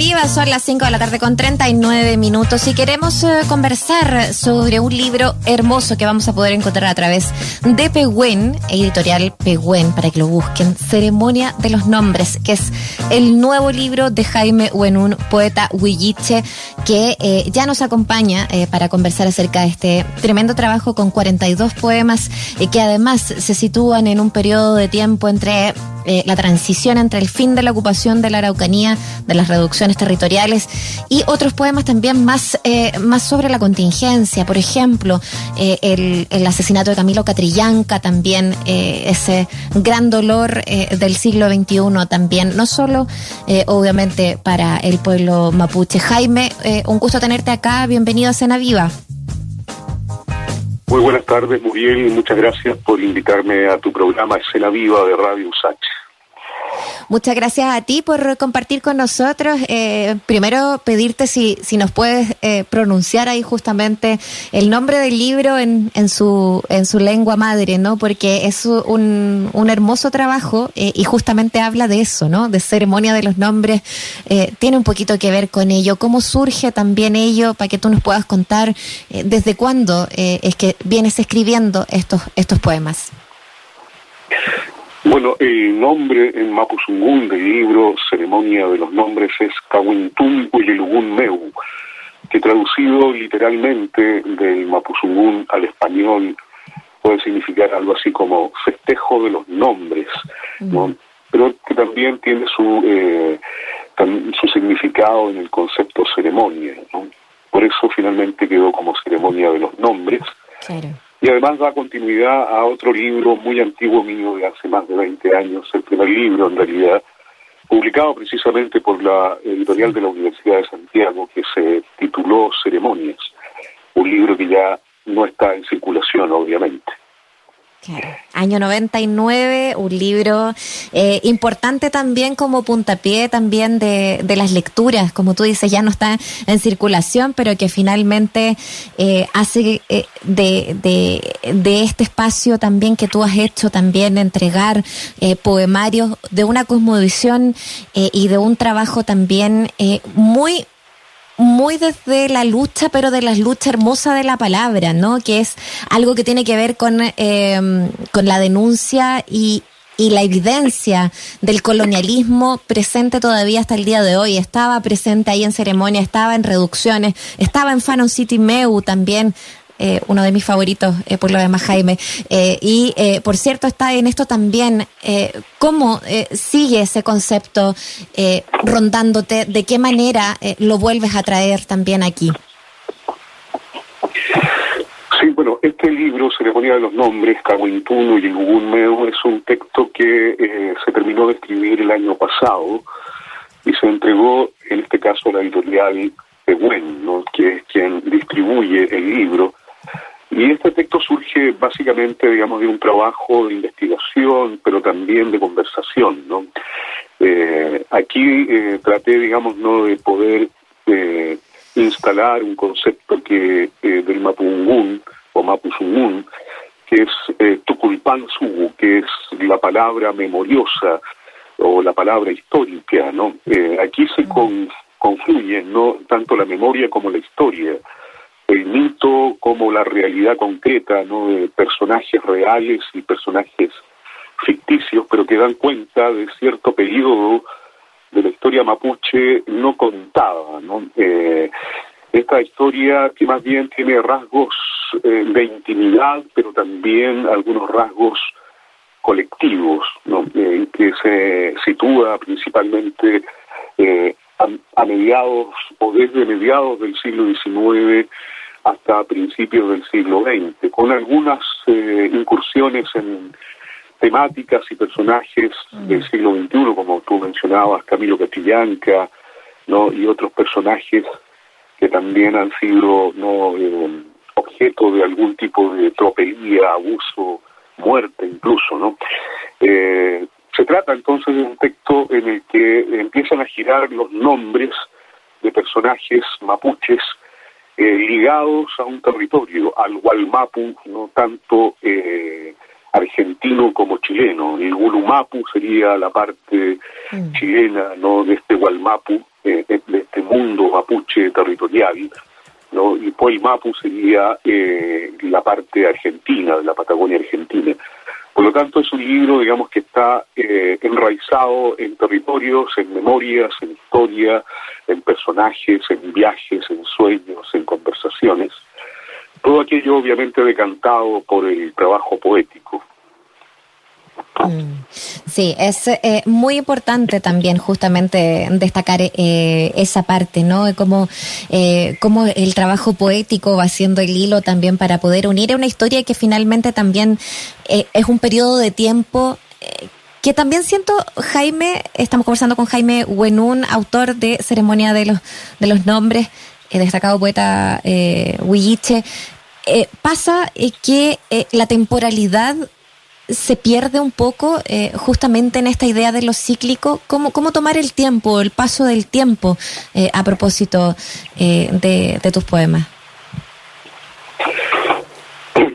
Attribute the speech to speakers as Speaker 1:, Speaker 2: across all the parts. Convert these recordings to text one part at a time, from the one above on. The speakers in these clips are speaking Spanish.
Speaker 1: Viva, son las 5 de la tarde con 39 minutos y queremos eh, conversar sobre un libro hermoso que vamos a poder encontrar a través de Pehuen, editorial Pehuen, para que lo busquen, Ceremonia de los Nombres, que es el nuevo libro de Jaime Uenun, poeta huilliche, que eh, ya nos acompaña eh, para conversar acerca de este tremendo trabajo con 42 poemas que además se sitúan en un periodo de tiempo entre la transición entre el fin de la ocupación de la Araucanía, de las reducciones territoriales y otros poemas también más, eh, más sobre la contingencia. Por ejemplo, eh, el, el, asesinato de Camilo Catrillanca, también eh, ese gran dolor del siglo XXI también, no solo obviamente para el pueblo mapuche. Jaime, un gusto tenerte acá, bienvenido a Cena Viva.
Speaker 2: Muy buenas tardes, Muriel, y muchas gracias por invitarme a tu programa Escena Viva de Radio USACH.
Speaker 1: Muchas gracias a ti por compartir con nosotros. Eh, primero, pedirte si, si nos puedes eh, pronunciar ahí justamente el nombre del libro en, en, su, en su lengua madre, ¿no? Porque es un, un hermoso trabajo eh, y justamente habla de eso, ¿no? De ceremonia de los nombres. tiene un poquito que ver con ello. ¿Cómo surge también ello para que tú nos puedas contar desde cuándo es que vienes escribiendo estos, estos poemas?
Speaker 2: Bueno, el nombre en Mapuzungún del libro Ceremonia de los Nombres es Kawintun Uyelugun Meu, que traducido literalmente del Mapuzungún al español puede significar algo así como festejo de los nombres, ¿no? pero que también tiene su, eh, su significado en el concepto ceremonia. ¿no? Por eso finalmente quedó como ceremonia de los nombres. Claro y además da continuidad a otro libro muy antiguo mío de hace más de 20 años, el primer libro en realidad, publicado precisamente por la editorial de la Universidad de Santiago, que se tituló Ceremonias, un libro que ya no está en circulación, obviamente.
Speaker 1: Claro. Año 99, un libro eh, importante también como puntapié también de, de, las lecturas, como tú dices, ya no está en circulación, pero que finalmente eh, hace eh, de, de, de, este espacio también que tú has hecho, también entregar eh, poemarios de una cosmovisión eh, y de un trabajo también muy muy desde la lucha, pero de la lucha hermosa de la palabra, ¿no? Que es algo que tiene que ver con, em, con la denuncia y, y la evidencia del colonialismo presente todavía hasta el día de hoy. Estaba presente ahí en ceremonia, estaba en reducciones, estaba en Fanon City Meu también, eh, uno de mis favoritos, eh, por lo demás, Jaime. Eh, y, por cierto, está en esto también, ¿cómo sigue ese concepto rondándote? ¿De qué manera lo vuelves a traer también aquí?
Speaker 2: Sí, bueno, este libro, Ceremonia de los Nombres, Cahuintuno y el es un texto que se terminó de escribir el año pasado y se entregó, en este caso, a la editorial de ¿no? que es quien distribuye el libro, y este texto surge básicamente, digamos, de un trabajo de investigación, pero también de conversación, ¿no? Eh, aquí eh, traté, digamos, no de poder eh, instalar un concepto que del Mapungún o Mapuzungún, que es eh, Tuculpan Sugu, que es la palabra memoriosa o la palabra histórica, ¿no? aquí se con, confluyen, ¿no? Tanto la memoria como la historia el mito como la realidad concreta, ¿no? de personajes reales y personajes ficticios, pero que dan cuenta de cierto periodo de la historia mapuche no contada, ¿no? Eh, esta historia que más bien tiene rasgos eh, de intimidad, pero también algunos rasgos colectivos, ¿no? Eh, que se sitúa principalmente a, a, mediados o desde mediados del siglo XIX hasta principios del siglo XX, con algunas eh, incursiones en temáticas y personajes mm. del siglo XXI, como tú mencionabas, Camilo Castillanca, ¿no? y otros personajes que también han sido no eh, objeto de algún tipo de tropelía, abuso, muerte incluso, ¿no? Eh, se trata entonces de un texto en el que empiezan a girar los nombres de personajes mapuches eh, ligados a un territorio, al Gualmapu, no tanto eh, argentino como chileno. El Gulumapu sería la parte mm. chilena no de este Gualmapu, de este mundo mapuche territorial, ¿no? y pues Mapu sería la parte argentina, de la Patagonia argentina. Por lo tanto, es un libro, digamos, que está enraizado en territorios, en memorias, en historia, en personajes, en viajes, en sueños, en conversaciones. Todo aquello obviamente decantado por el trabajo poético.
Speaker 1: Sí, es eh, muy importante también justamente destacar eh, esa parte, ¿no? Como, eh, el trabajo poético va siendo el hilo también para poder unir a una historia que finalmente también es un periodo de tiempo que también siento, Jaime, estamos conversando con Jaime Huenún, autor de Ceremonia de los, de los Nombres, destacado poeta eh, Huilliche, pasa que la temporalidad se pierde un poco eh, justamente en esta idea de lo cíclico, cómo, cómo tomar el tiempo, el paso del tiempo eh, a propósito eh, de, tus poemas.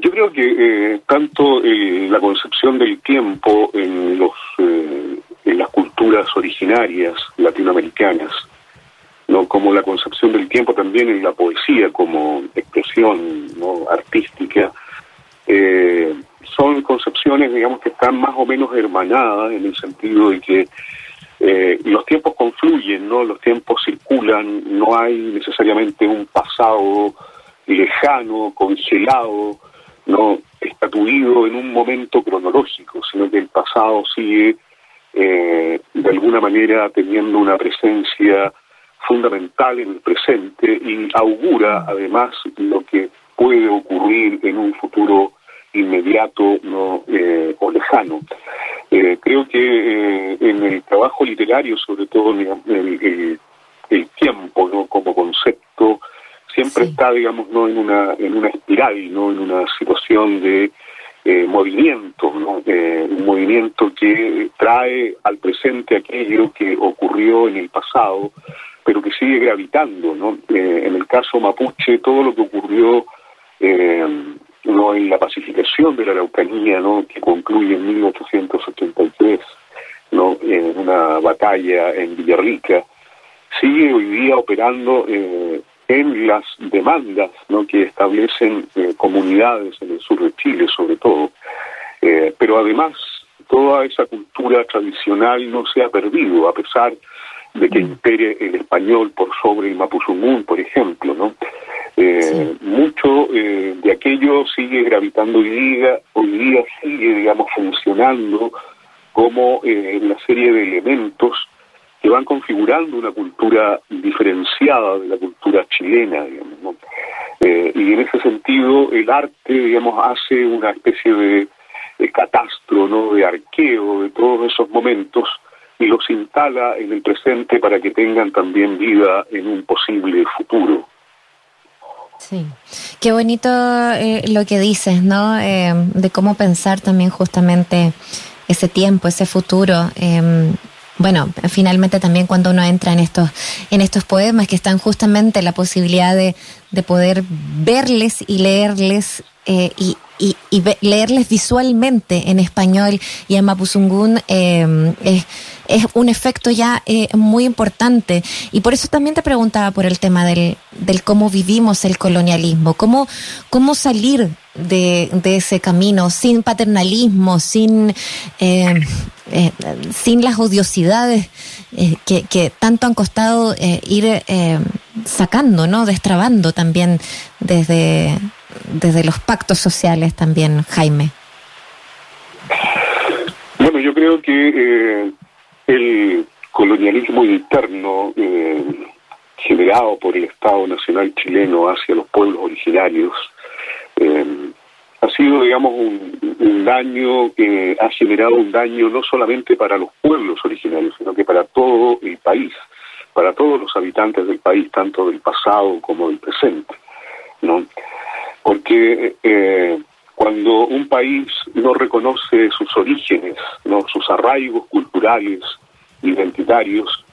Speaker 2: Yo creo que tanto la concepción del tiempo en, los, en las culturas originarias latinoamericanas, ¿no? como la concepción del tiempo también en la poesía como expresión ¿no? artística, son concepciones, digamos, que están más o menos hermanadas en el sentido de que eh, los tiempos confluyen, ¿no? Los tiempos circulan, no hay necesariamente un pasado lejano, congelado, no estatuido en un momento cronológico, sino que el pasado sigue eh, de alguna manera teniendo una presencia fundamental en el presente y augura además lo que puede ocurrir en un futuro inmediato no eh, o lejano. Eh, creo que eh, en el trabajo literario, sobre todo el, el, tiempo no como concepto, siempre está, digamos, no en una en una espiral, no en una situación de movimiento, ¿no? un movimiento que trae al presente aquello que ocurrió en el pasado, pero que sigue gravitando, ¿no? en el caso mapuche, todo lo que ocurrió no en la pacificación de la Araucanía, ¿no? que concluye en 1883, ¿no? en una batalla en Villarrica, sigue hoy día operando eh, en las demandas ¿no? que establecen eh, comunidades en el sur de Chile, sobre todo. Eh, pero además, toda esa cultura tradicional no se ha perdido, a pesar de que mm. impere el español por sobre el mapuzungún, por ejemplo, ¿no? Eh, mucho eh, de aquello sigue gravitando hoy día, hoy día sigue, digamos, funcionando como eh, una serie de elementos que van configurando una cultura diferenciada de la cultura chilena, digamos, y en ese sentido el arte, digamos, hace una especie de, de catastro, ¿no? De arqueo de todos esos momentos y los instala en el presente para que tengan también vida en un posible futuro.
Speaker 1: Sí, qué bonito eh, lo que dices, ¿no? Eh, de cómo pensar también justamente ese tiempo, ese futuro. Eh, bueno, finalmente también cuando uno entra en estos, en estos poemas que están justamente la posibilidad de, de poder verles y leerles y, y, leerles visualmente en español y en mapuzungún eh, es, es, un efecto ya eh, muy importante. Y por eso también te preguntaba por el tema del, del cómo vivimos el colonialismo, cómo, cómo salir de, de ese camino sin paternalismo, sin, eh, sin las odiosidades que, que, tanto han costado ir sacando, ¿no? Destrabando también desde desde los pactos sociales también, Jaime?
Speaker 2: Bueno, yo creo que eh, el colonialismo interno eh, generado por el Estado Nacional chileno hacia los pueblos originarios eh, ha sido, digamos, un, un, daño que ha generado un daño no solamente para los pueblos originarios, sino que para todo el país, para todos los habitantes del país, tanto del pasado como del presente. ¿no? Porque eh, cuando un país no reconoce sus orígenes, no sus arraigos culturales, identitarios,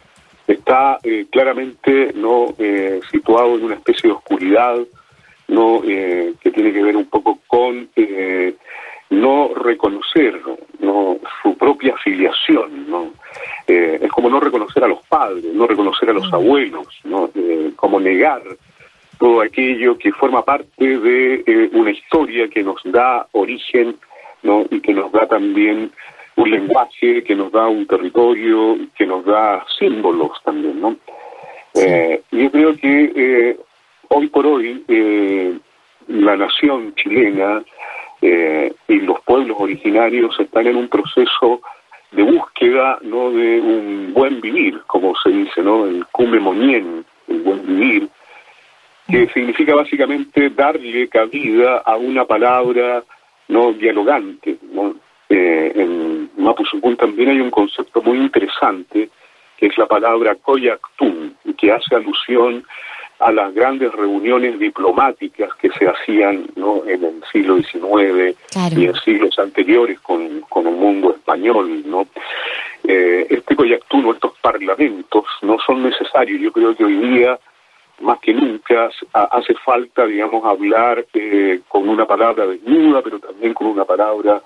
Speaker 2: está eh, claramente no eh, situado en una especie de oscuridad, no que tiene que ver un poco con no reconocer no su propia afiliación, no Eh, es como no reconocer a los padres, no reconocer a los abuelos, ¿no? Eh, como negar todo aquello que forma parte de eh, una historia que nos da origen ¿no? y que nos da también un lenguaje, que nos da un territorio, que nos da símbolos también. ¿no? Eh, yo creo que eh, hoy por hoy la nación chilena y los pueblos originarios están en un proceso de búsqueda no de un buen vivir, como se dice, ¿no? el cume monien, el buen vivir, que significa básicamente darle cabida a una palabra no dialogante. ¿no? Eh, en Mapuzungún también hay un concepto muy interesante que es la palabra koyaktum, que hace alusión a las grandes reuniones diplomáticas que se hacían ¿no? en el siglo XIX y en siglos anteriores con, con el mundo español. ¿no? Eh, este Coyactún o estos parlamentos no son necesarios. Yo creo que hoy día más que nunca hace falta, digamos, hablar eh, con una palabra desnuda, pero también con una palabra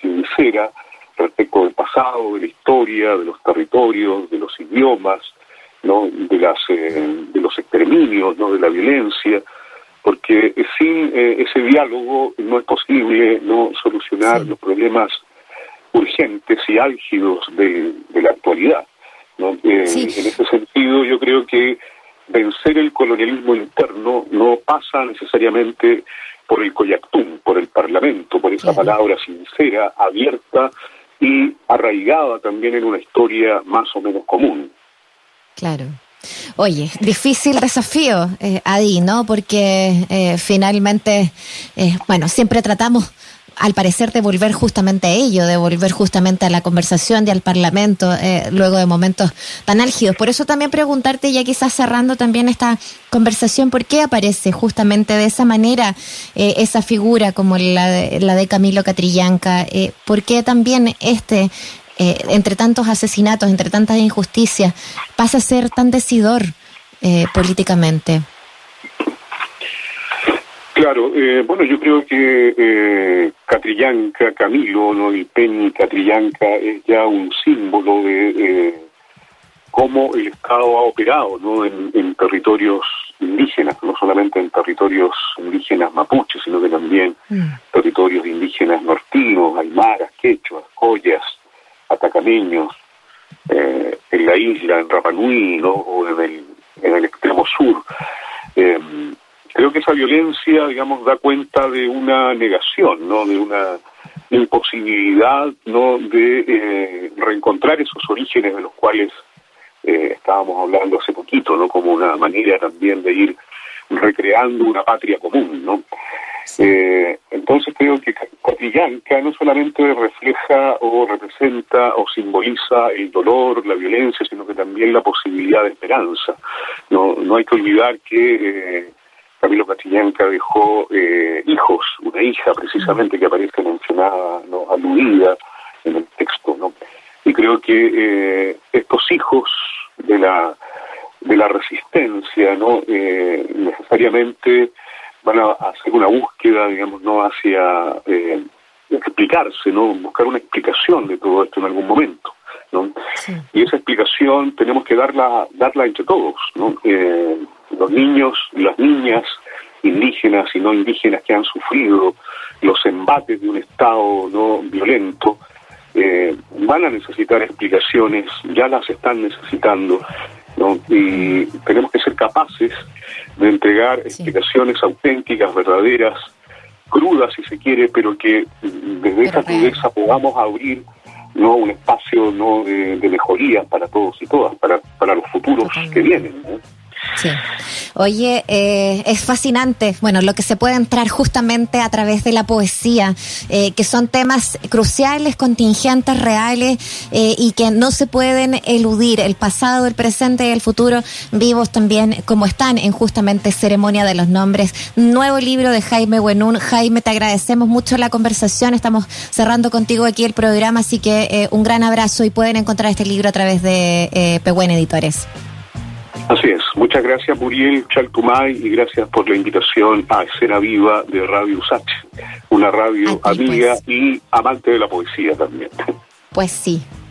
Speaker 2: sincera respecto del pasado, de la historia, de los territorios, de los idiomas, ¿no? de, las, eh, de los exterminios, ¿no? de la violencia, porque sin eh, ese diálogo no es posible no solucionar los problemas urgentes y álgidos de, la actualidad. ¿no? En ese sentido, yo creo que vencer el colonialismo interno no pasa necesariamente por el coyactum, por el parlamento, por esa palabra sincera, abierta y arraigada también en una historia más o menos común.
Speaker 1: Claro. Oye, difícil desafío, eh, Adi, ¿no? Porque eh, finalmente, eh, bueno, siempre tratamos al parecer de volver justamente a ello, de volver justamente a la conversación y al Parlamento eh, luego de momentos tan álgidos. Por eso también preguntarte, ya quizás cerrando también esta conversación, ¿por qué aparece justamente de esa manera eh, esa figura como la de, la de Camilo Catrillanca? Eh, ¿Por qué también este, entre tantos asesinatos, entre tantas injusticias, pasa a ser tan decidor políticamente?
Speaker 2: Claro, eh, bueno, yo creo que eh, Catrillanca, Camilo, ¿no? el Peñi Catrillanca es ya un símbolo de eh, cómo el Estado ha operado ¿no? en, territorios indígenas, no solamente en territorios indígenas mapuches, sino que también mm. territorios indígenas nortinos, aymaras, quechuas, joyas, atacameños, eh, en la isla, en Rapanui, ¿no? o en el, en el extremo sur. Eh, creo que esa violencia, digamos, da cuenta de una negación, ¿no? De una imposibilidad, ¿no? De eh, reencontrar esos orígenes de los cuales eh, estábamos hablando hace poquito, ¿no? Como una manera también de ir recreando una patria común, ¿no? Eh, entonces creo que Catrillanca no solamente refleja o representa o simboliza el dolor, la violencia, sino que también la posibilidad de esperanza. No, no hay que olvidar que Camilo Catrillanca dejó eh, hijos, una hija precisamente que aparece mencionada, ¿no? aludida en el texto, ¿no? Y creo que eh, estos hijos de la de la resistencia, ¿no? Eh, necesariamente van a hacer una búsqueda, digamos, no hacia explicarse, ¿no? Buscar una explicación de todo esto en algún momento. ¿no? Y esa explicación tenemos que darla, darla entre todos, ¿no? Los niños y las niñas indígenas y no indígenas que han sufrido los embates de un Estado no violento, eh, van a necesitar explicaciones, ya las están necesitando, ¿no? y tenemos que ser capaces de entregar explicaciones auténticas, verdaderas, crudas si se quiere, pero que desde esa crudeza podamos abrir no un espacio no de, mejoría para todos y todas, para, para los futuros que vienen. ¿no?
Speaker 1: Sí. Oye, eh, es fascinante, bueno, lo que se puede entrar justamente a través de la poesía, eh, que son temas cruciales, contingentes, reales eh, y que no se pueden eludir. El pasado, el presente y el futuro vivos también como están en justamente Ceremonia de los Nombres. Nuevo libro de Jaime Buenún. Jaime, te agradecemos mucho la conversación. Estamos cerrando contigo aquí el programa, así que un gran abrazo y pueden encontrar este libro a través de eh, Pehuen Editores.
Speaker 2: Así es. Muchas gracias, Muriel Chalcumay, y gracias por la invitación a Escena Viva de Radio USACH, una radio amiga pues. y amante de la poesía también.
Speaker 1: Pues sí,